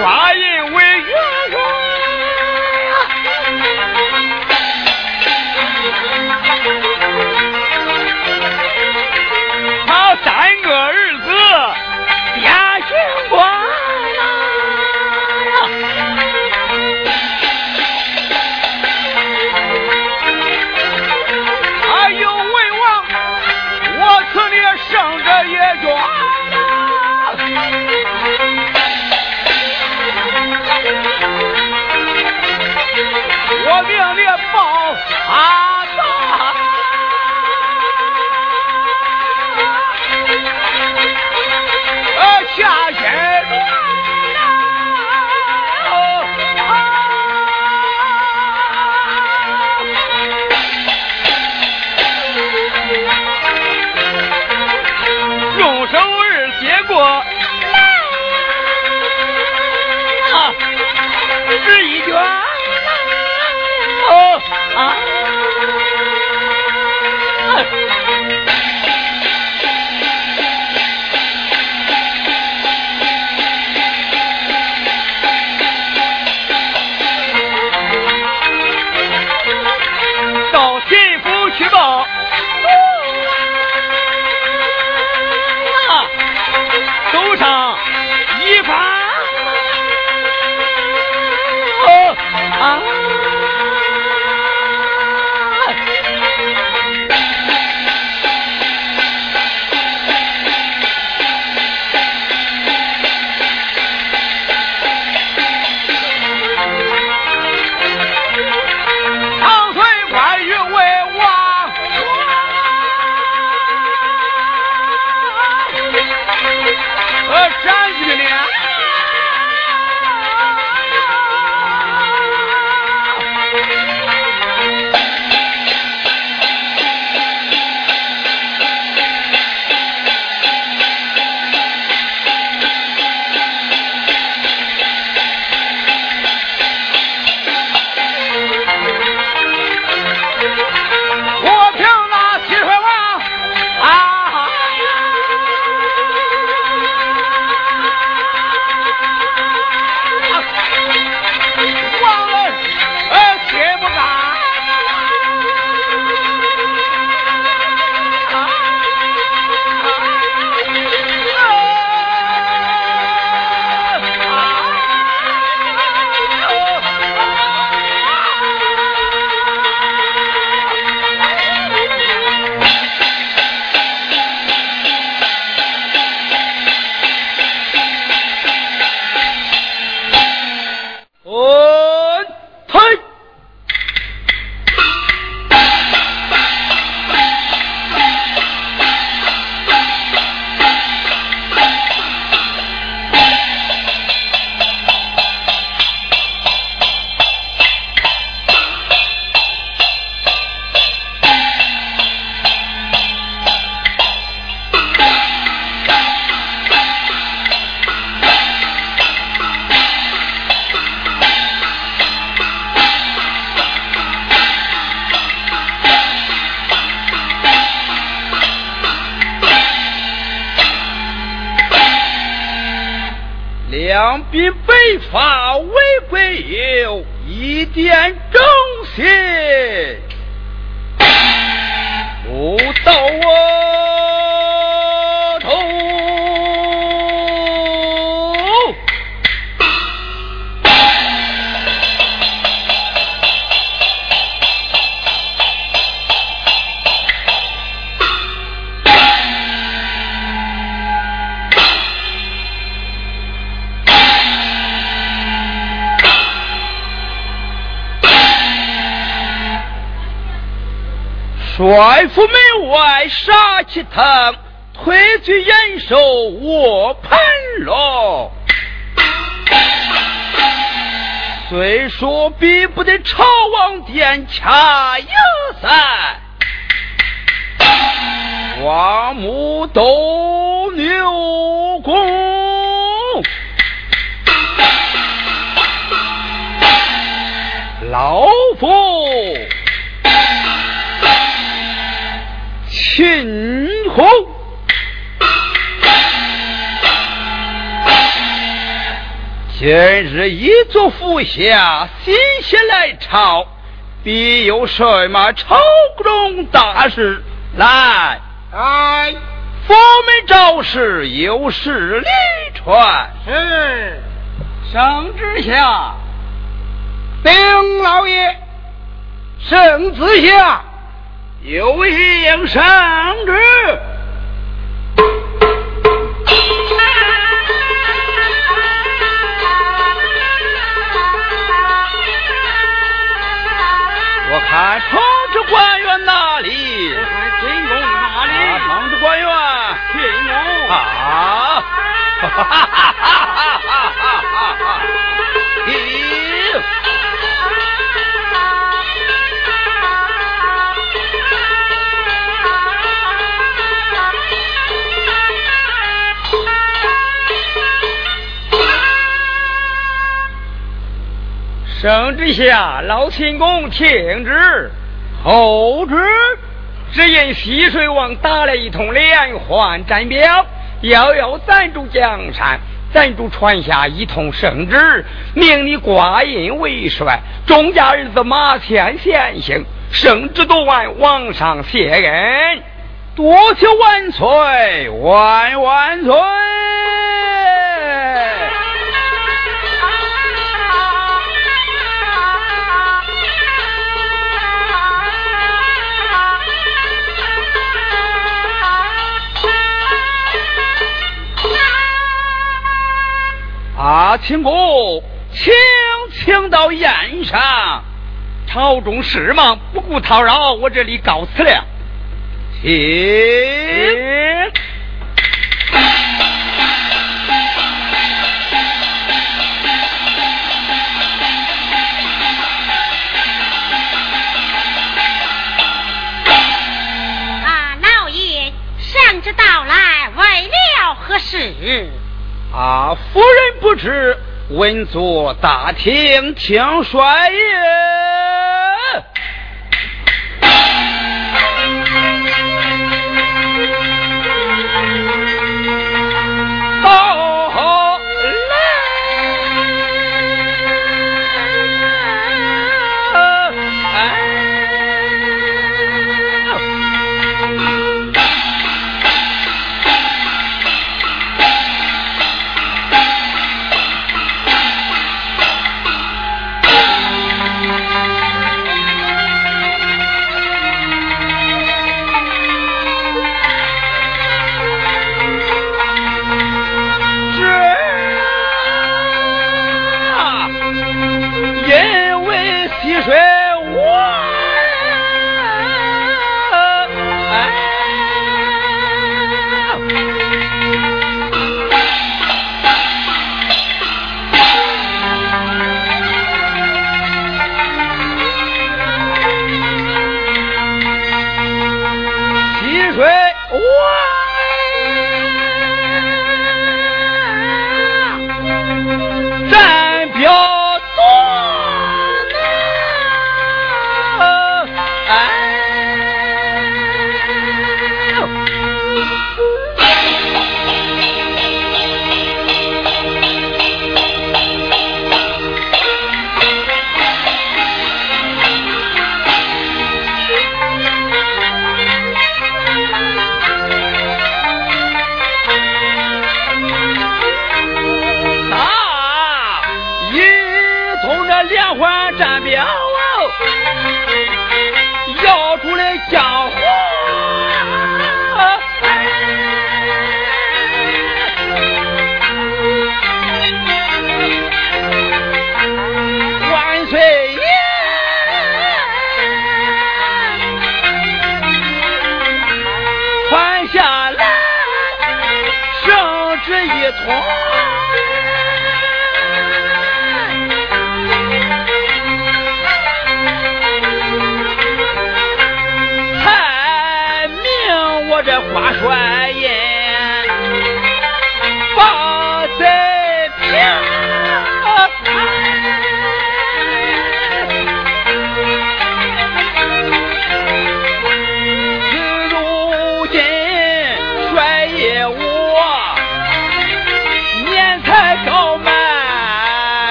挂帅府门外杀气腾，退罪严守卧盘龙。虽说比不得朝王殿掐营赛，花木斗牛功，老夫。秦红，今日一族府下，心血来潮，必有什么朝中大事？来，哎，佛门招式，有事离传。是，圣旨下，丁老爷，圣旨下，有应圣旨。我看同治官员哪里？我看清宫哪里？啊，同治官员，清宫。啊！哈哈哈哈哈哈哈哈！圣旨下，老秦公听旨，后旨。只因西水王打了一通连环战表，遥遥暂住江山，暂住传下一通圣旨，命你挂印为帅，钟家儿子马前先行。圣旨读完，王上谢恩，多谢万岁，万万岁。啊，秦公，请请到宴上。朝中事忙，不顾叨扰，我这里告辞了。请。啊，老爷，圣旨到来，为了何事？啊，夫人不知，稳坐大厅听帅爷。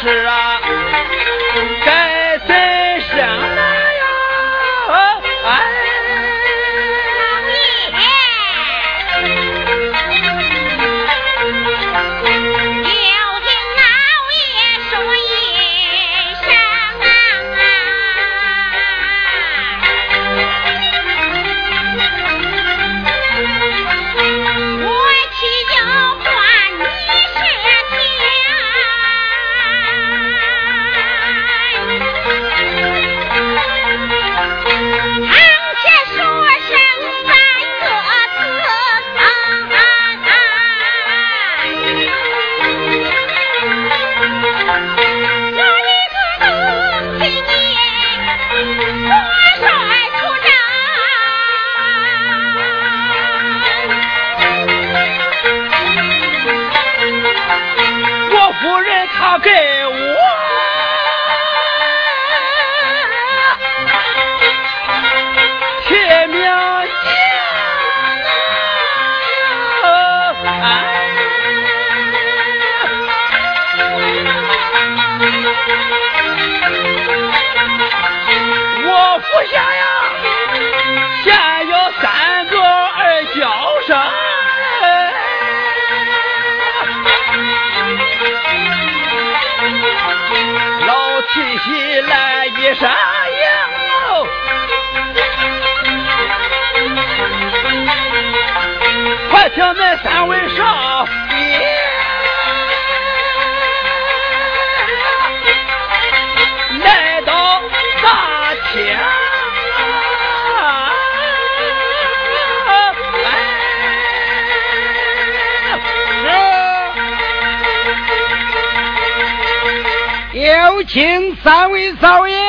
吃啊。细细来一声应，快请那三位上。请三位少爷。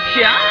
天。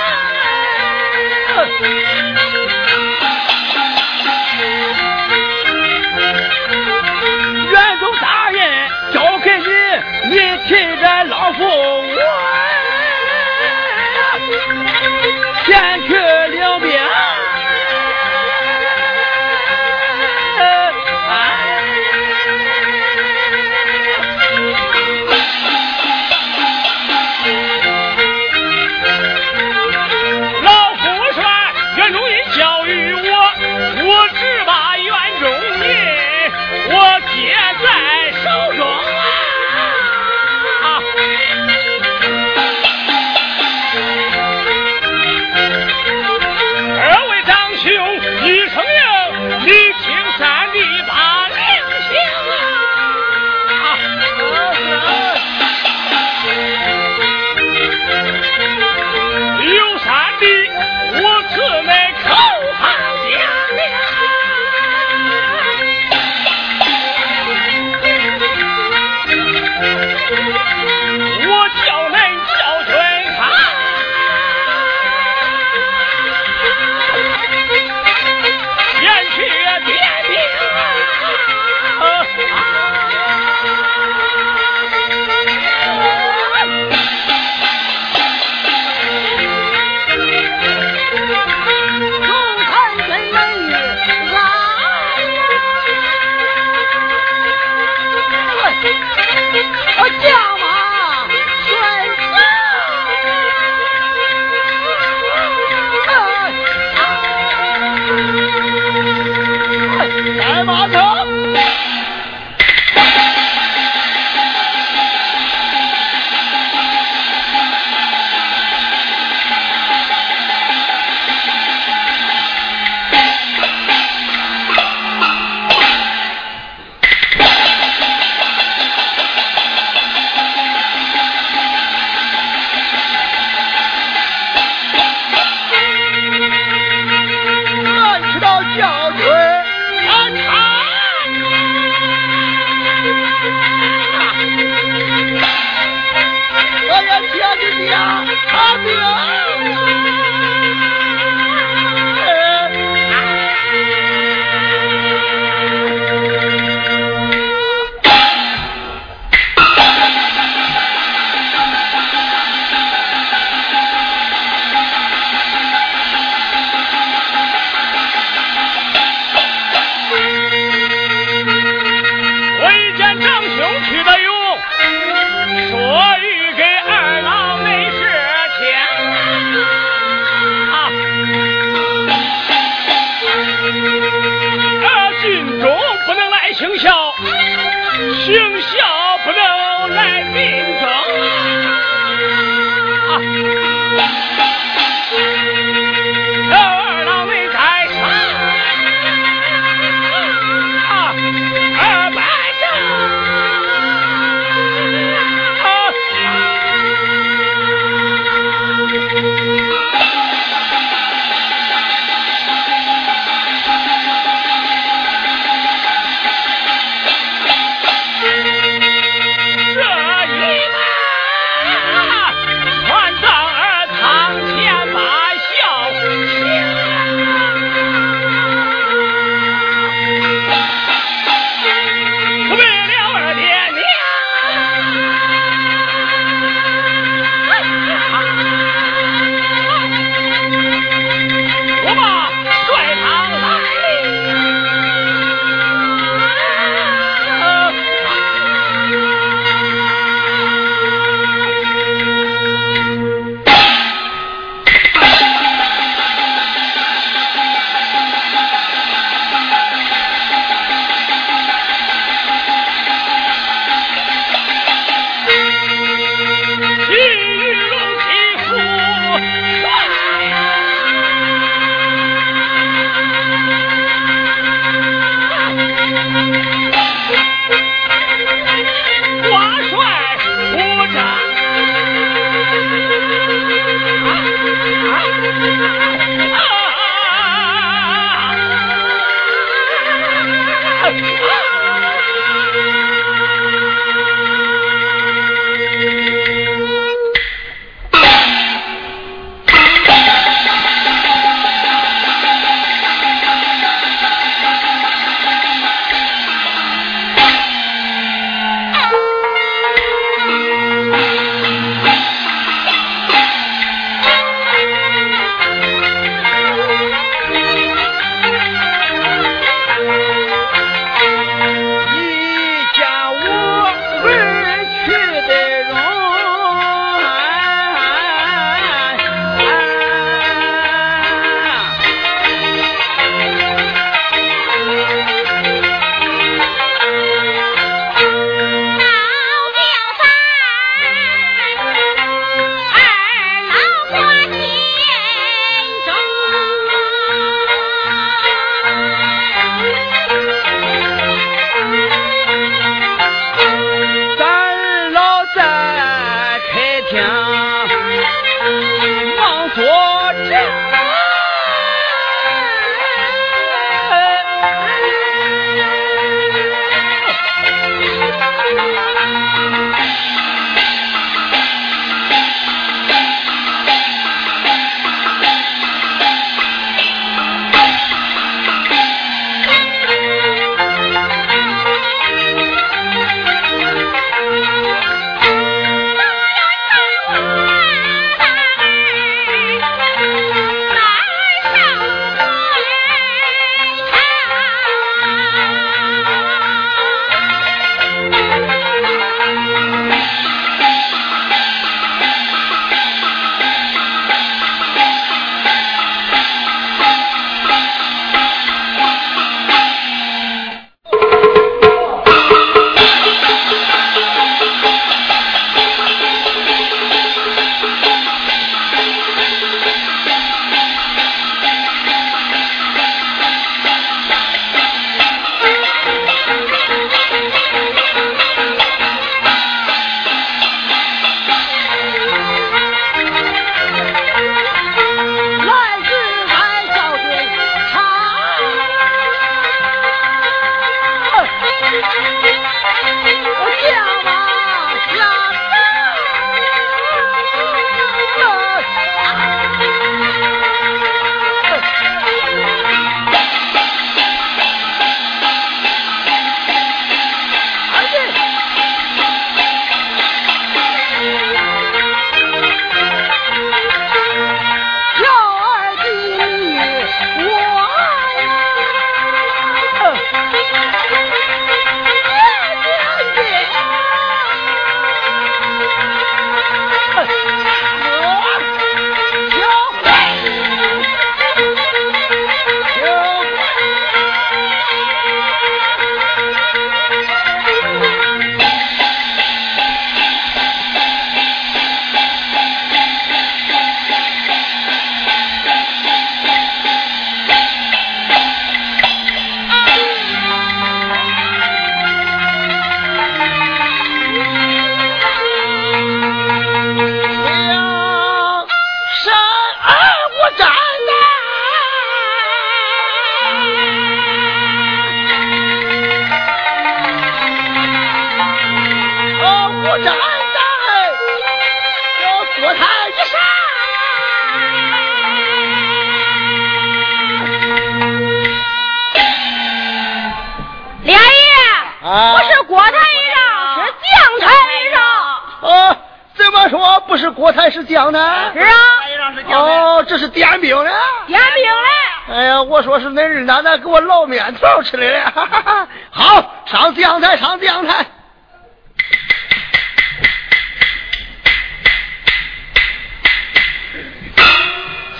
说是恁日奶奶给我烙面条吃来了。好，上讲台，上讲台。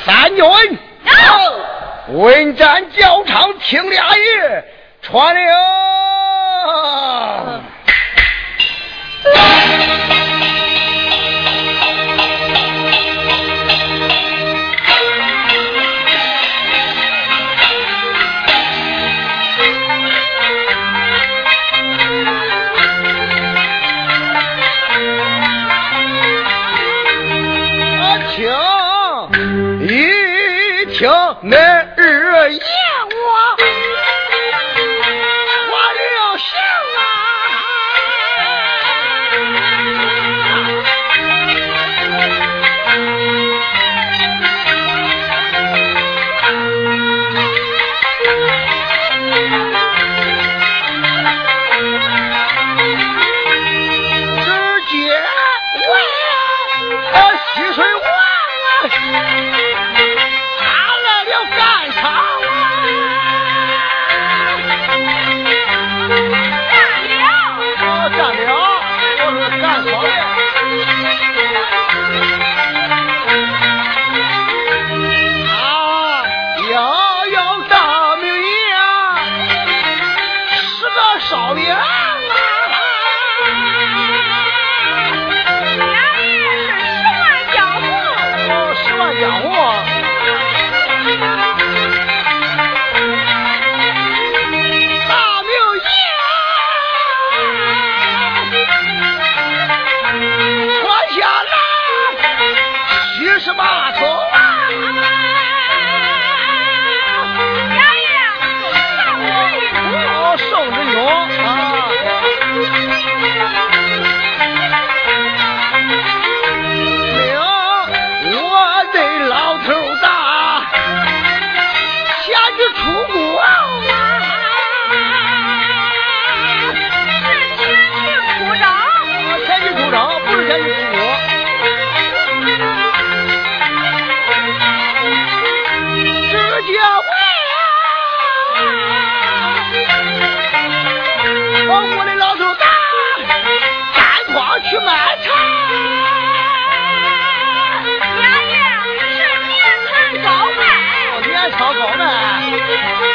三军，问战教场听俩爷传令。听 Thank you.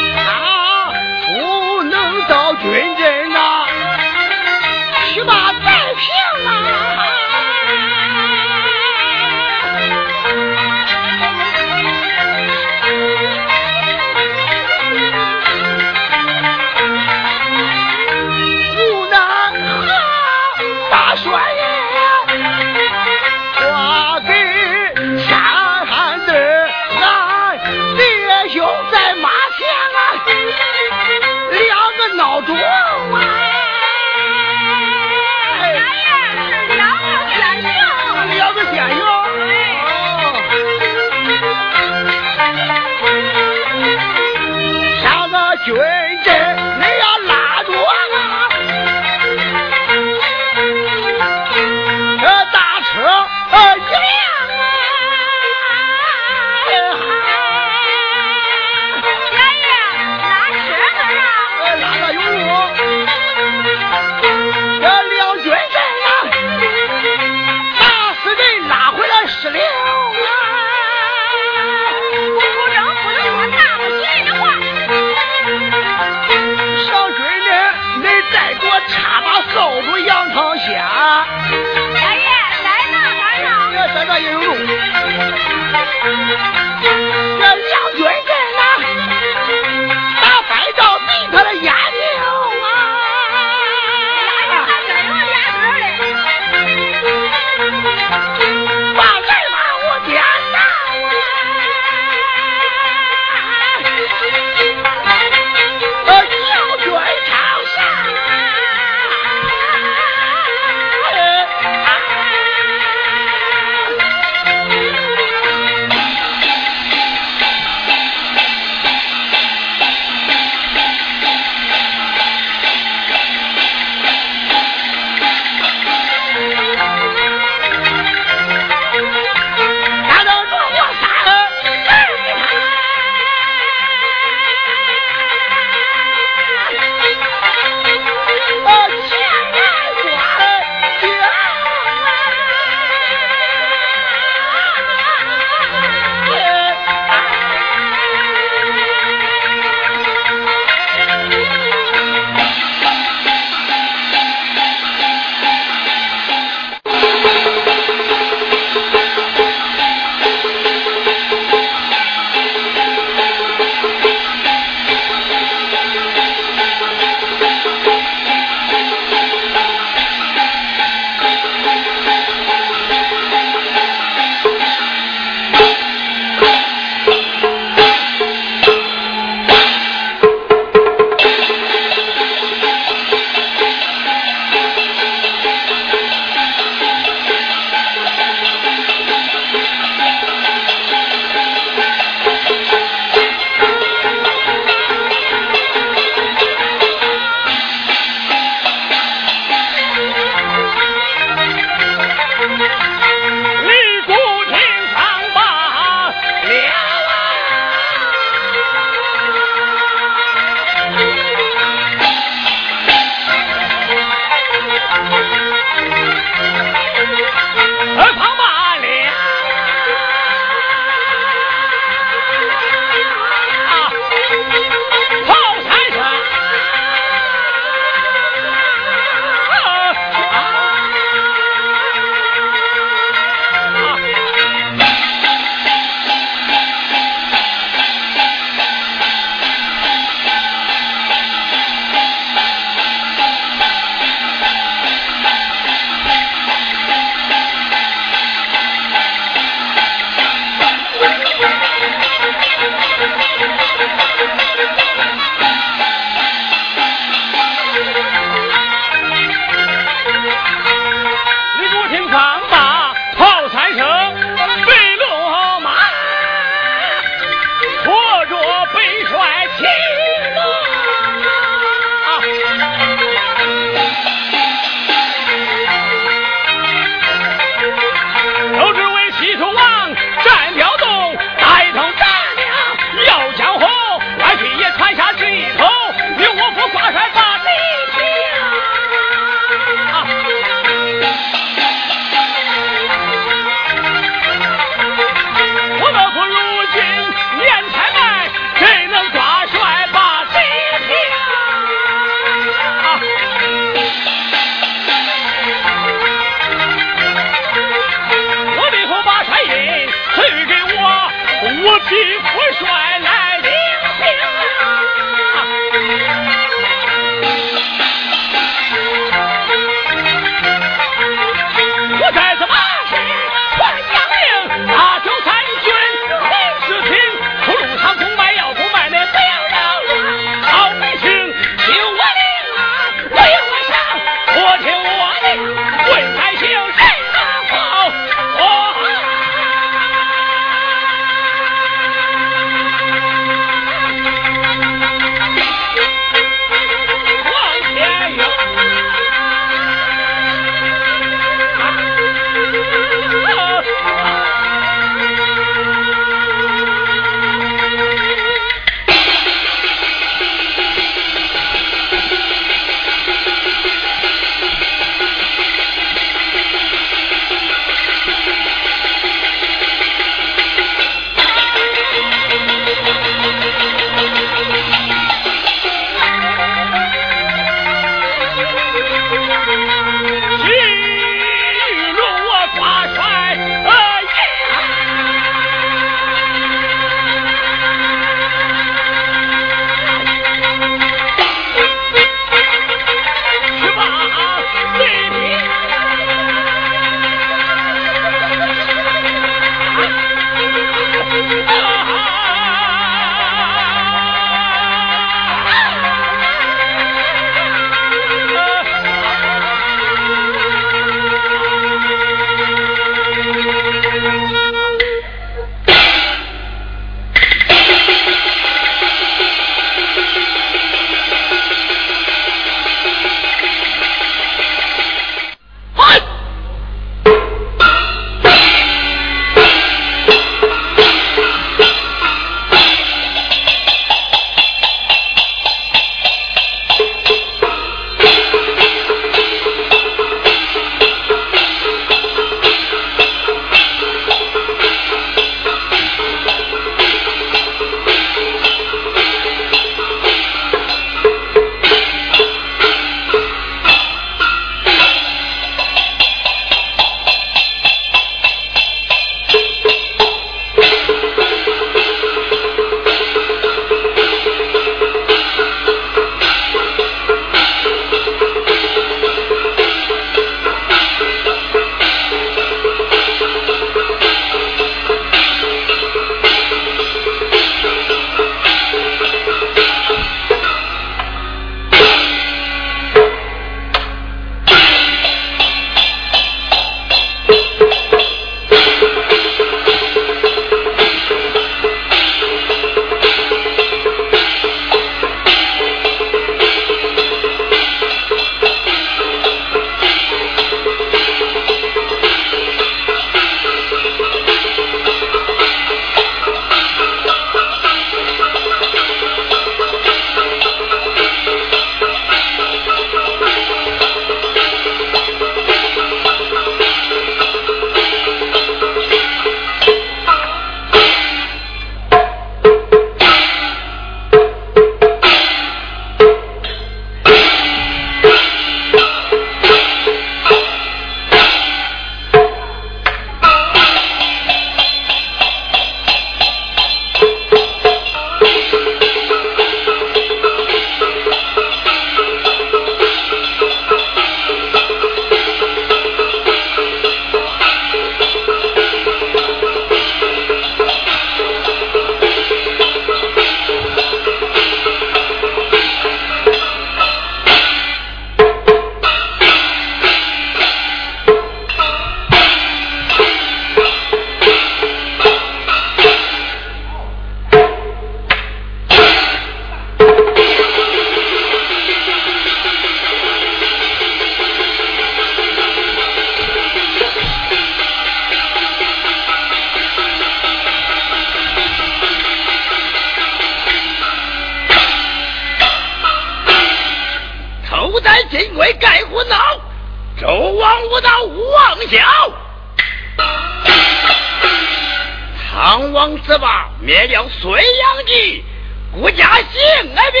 唐王之霸灭了隋炀帝，国家兴而兵，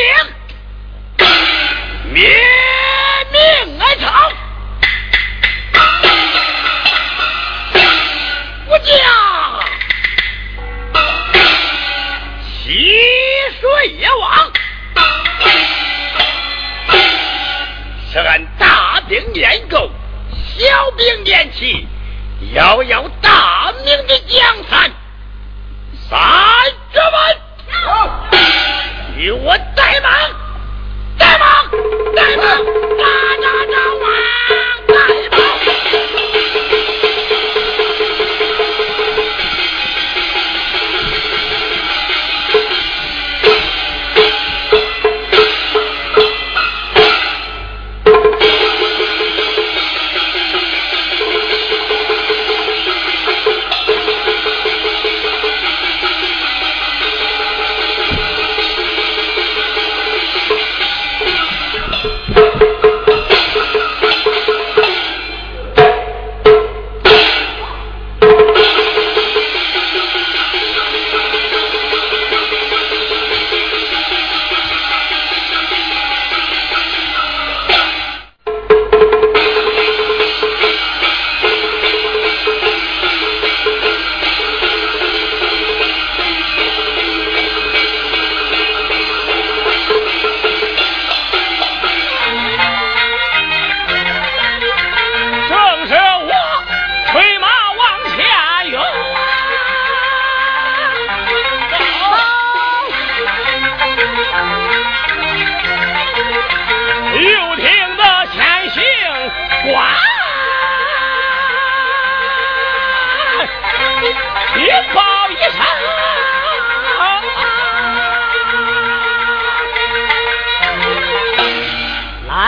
灭命而朝。国家溪水也亡，是俺大兵练够，小兵练齐，遥遥大明的江山。三十万，与我带忙，带忙，带马，打打打王，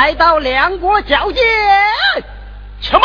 来到两国交界，且慢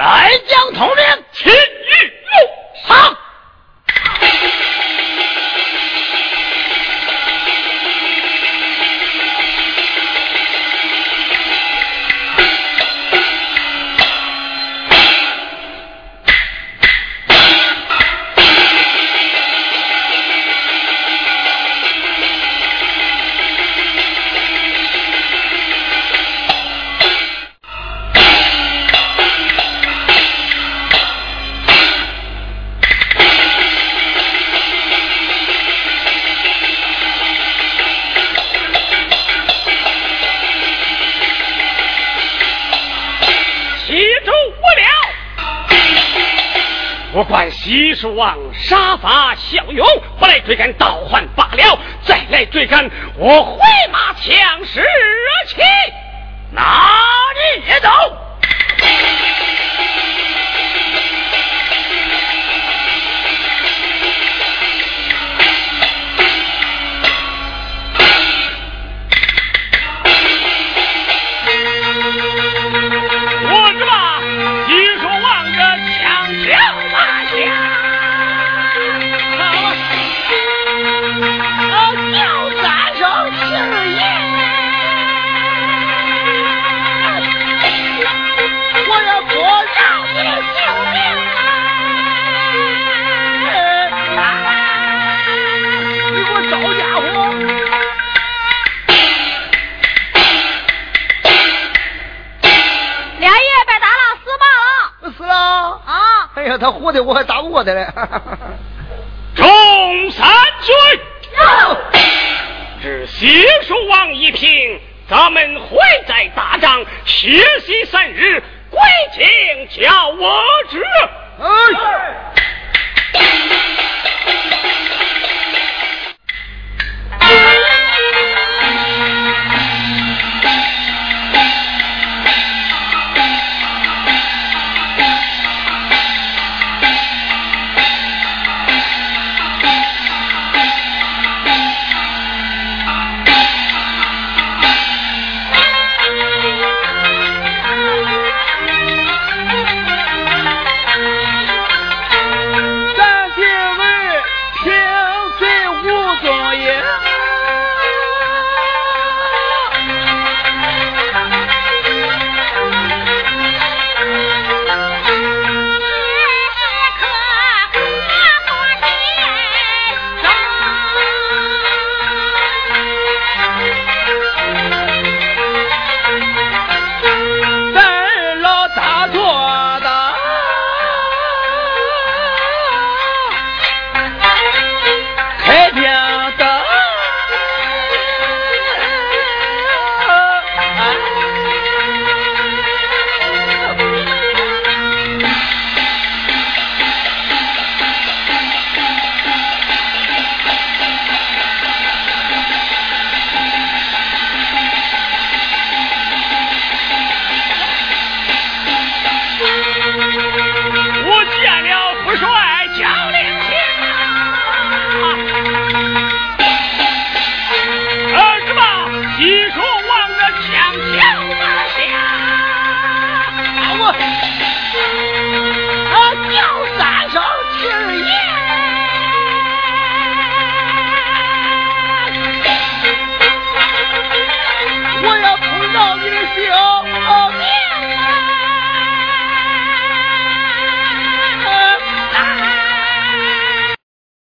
来将统领。蜀王杀伐骁勇，不来追赶倒换罢了；再来追赶，我回马枪士起，哪里也走。的我还打不过他嘞！